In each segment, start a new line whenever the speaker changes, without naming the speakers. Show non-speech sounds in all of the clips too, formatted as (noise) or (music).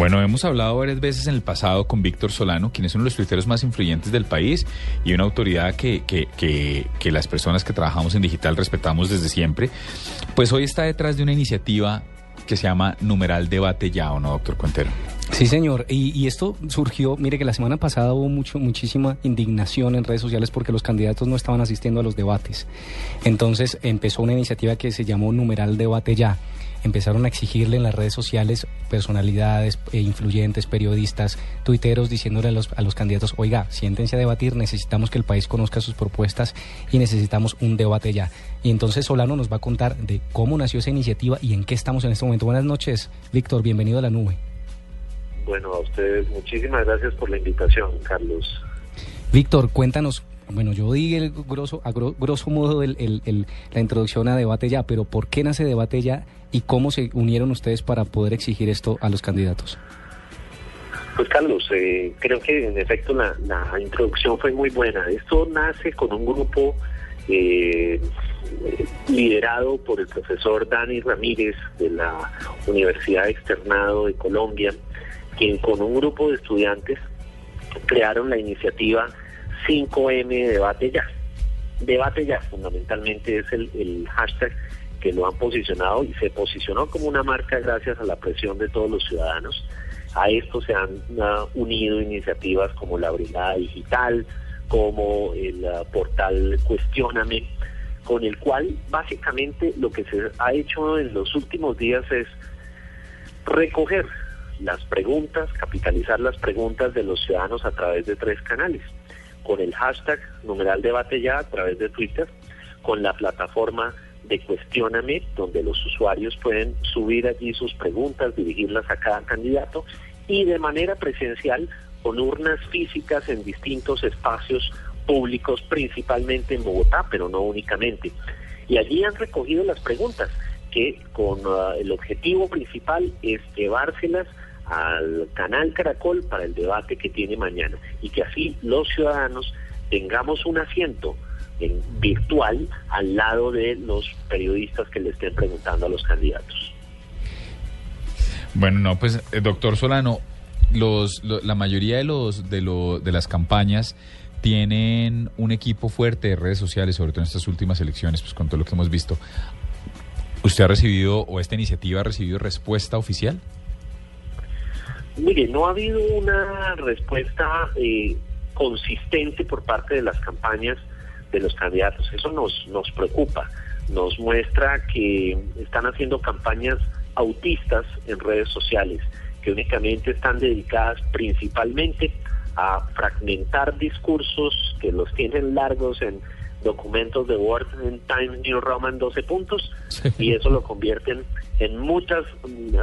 Bueno, hemos hablado varias veces en el pasado con Víctor Solano, quien es uno de los tuiteros más influyentes del país y una autoridad que, que, que, que las personas que trabajamos en digital respetamos desde siempre. Pues hoy está detrás de una iniciativa que se llama Numeral Debate Ya, ¿o no, doctor Cuentero?
Sí, señor. Y, esto surgió, mire que la semana pasada hubo mucho, muchísima indignación en redes sociales porque los candidatos no estaban asistiendo a los debates. Entonces empezó una iniciativa que se llamó Numeral Debate Ya. Empezaron a exigirle en las redes sociales personalidades eh, influyentes, periodistas, tuiteros, diciéndole a los, a los candidatos, oiga, siéntense a debatir, necesitamos que el país conozca sus propuestas y necesitamos un debate ya. Y entonces Solano nos va a contar de cómo nació esa iniciativa y en qué estamos en este momento. Buenas noches, Víctor, bienvenido a la nube.
Bueno, a ustedes muchísimas gracias por la invitación, Carlos.
Víctor, cuéntanos, bueno, yo di el grosso, a gro, grosso modo el, el, el, la introducción a Debate Ya, pero ¿por qué nace Debate Ya y cómo se unieron ustedes para poder exigir esto a los candidatos?
Pues Carlos, eh, creo que en efecto la, la, introducción fue muy buena. Esto nace con un grupo eh, liderado por el profesor Dani Ramírez de la Universidad Externado de Colombia, quien con un grupo de estudiantes crearon la iniciativa 5M Debate Ya. Debate Ya fundamentalmente es el, hashtag que lo han posicionado y se posicionó como una marca gracias a la presión de todos los ciudadanos. A esto se han unido iniciativas como la Brigada Digital, como el uh, portal Cuestióname, con el cual básicamente lo que se ha hecho en los últimos días es recoger las preguntas, capitalizar las preguntas de los ciudadanos a través de tres canales, con el hashtag numeral debate ya a través de Twitter, con la plataforma de Cuestióname, donde los usuarios pueden subir allí sus preguntas, dirigirlas a cada candidato, y de manera presencial con urnas físicas en distintos espacios públicos, principalmente en Bogotá, pero no únicamente. Y allí han recogido las preguntas, que con uh, el objetivo principal es llevárselas al canal Caracol para el debate que tiene mañana y que así los ciudadanos tengamos un asiento en virtual al lado de los periodistas que le estén preguntando a los candidatos.
Bueno, no, pues eh, doctor Solano, los, lo, la mayoría de los de, lo, de las campañas tienen un equipo fuerte de redes sociales, sobre todo en estas últimas elecciones, pues con todo lo que hemos visto. ¿Usted ha recibido o esta iniciativa ha recibido respuesta oficial?
Mire, no ha habido una respuesta eh, consistente por parte de las campañas de los candidatos. Eso nos, nos preocupa. Nos muestra que están haciendo campañas autistas en redes sociales, que únicamente están dedicadas principalmente a fragmentar discursos que los tienen largos en documentos de Word en Times New Roman 12 puntos sí. y eso lo convierten en muchos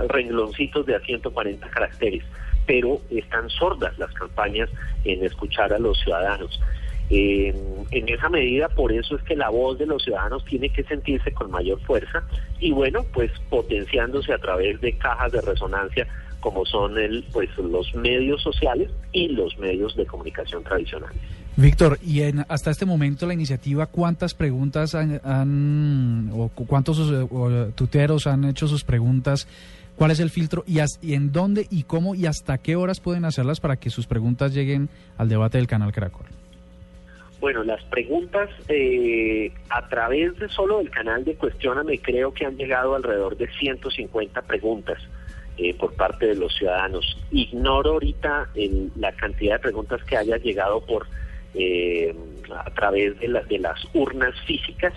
rengloncitos de a 140 caracteres, pero están sordas las campañas en escuchar a los ciudadanos. Eh, en esa medida, por eso es que la voz de los ciudadanos tiene que sentirse con mayor fuerza y bueno, pues potenciándose a través de cajas de resonancia como son el, pues, los medios sociales y los medios de comunicación tradicionales.
Víctor, y en, hasta este momento la iniciativa, ¿cuántas preguntas han, o cuántos o, tuteros han hecho sus preguntas? ¿Cuál es el filtro y, en dónde y cómo y hasta qué horas pueden hacerlas para que sus preguntas lleguen al debate del canal Caracol?
Bueno, las preguntas eh, a través de solo del canal de Cuestióname creo que han llegado alrededor de 150 preguntas. Eh, por parte de los ciudadanos. Ignoro ahorita la cantidad de preguntas que haya llegado por eh, a través de, la, de, las urnas físicas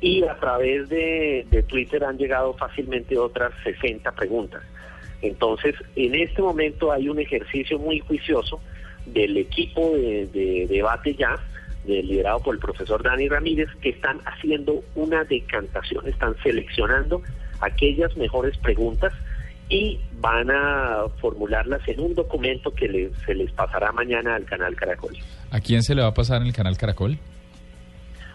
y a través de, Twitter han llegado fácilmente otras 60 preguntas. Entonces, en este momento hay un ejercicio muy juicioso del equipo de, de debate ya, de, liderado por el profesor Dani Ramírez, que están haciendo una decantación, están seleccionando aquellas mejores preguntas y van a formularlas en un documento que les, se les pasará mañana al canal Caracol.
¿A quién se le va a pasar en el canal Caracol?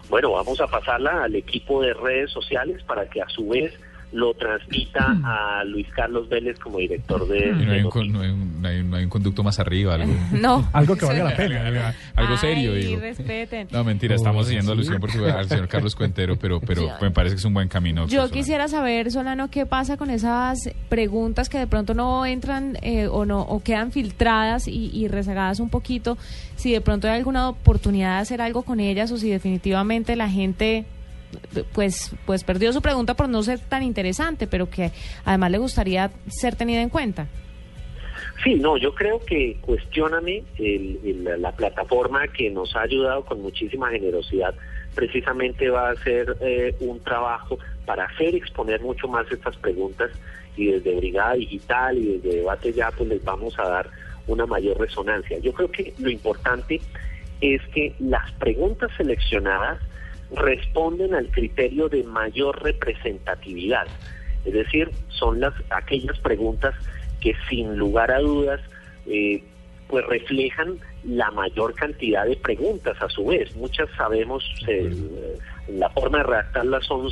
Bueno, vamos a pasarla al equipo de redes sociales para que a su vez lo transmita a Luis Carlos Vélez como director de...
No, hay
de
un, con-
noticias.
no hay un- no hay un- no hay un conducto más arriba, algo, (laughs)
No.
Algo que valga la pena.
algo serio,
Ay,
digo.
respeten.
No, mentira,
Oh,
estamos haciendo
sí.
alusión por su, al señor Carlos Cuentero, pero, pero
Yo-
me parece que es un buen camino.
Yo quisiera saber, Solano, qué pasa con esas preguntas que de pronto no entran eh, o no o quedan filtradas y, y rezagadas un poquito. Si de pronto hay alguna oportunidad de hacer algo con ellas o si definitivamente la gente pues pues perdió su pregunta por no ser tan interesante, pero que además le gustaría ser tenida en cuenta.
Sí, no, yo creo que Cuestióname, el- la plataforma que nos ha ayudado con muchísima generosidad, precisamente va a hacer eh, un trabajo para hacer exponer mucho más estas preguntas y desde Brigada Digital y desde Debate Ya, pues les vamos a dar una mayor resonancia. Yo creo que lo importante es que las preguntas seleccionadas responden al criterio de mayor representatividad. Es decir, son las aquellas preguntas que sin lugar a dudas eh, pues reflejan la mayor cantidad de preguntas a su vez. Muchas sabemos, eh, la forma de redactarlas son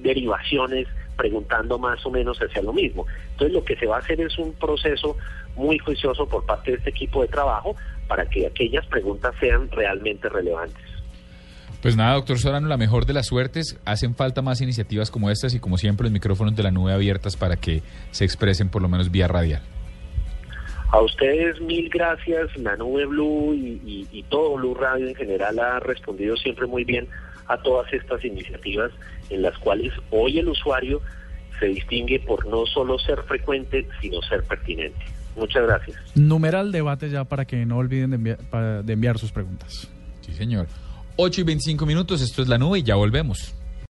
derivaciones preguntando más o menos hacia lo mismo. Entonces lo que se va a hacer es un proceso muy juicioso por parte de este equipo de trabajo para que aquellas preguntas sean realmente relevantes.
Pues nada, doctor Solano, la mejor de las suertes. Hacen falta más iniciativas como estas y como siempre los micrófonos de la nube abiertas para que se expresen por lo menos vía radial.
A ustedes mil gracias, la nube Blue y, y- y todo Blue Radio en general ha respondido siempre muy bien a todas estas iniciativas en las cuales hoy el usuario se distingue por no solo ser frecuente, sino ser pertinente. Muchas gracias.
Numeral debate ya para que no olviden de enviar, para- de enviar sus preguntas.
Sí, señor. 8 y 25 minutos, esto es la nube y ya volvemos.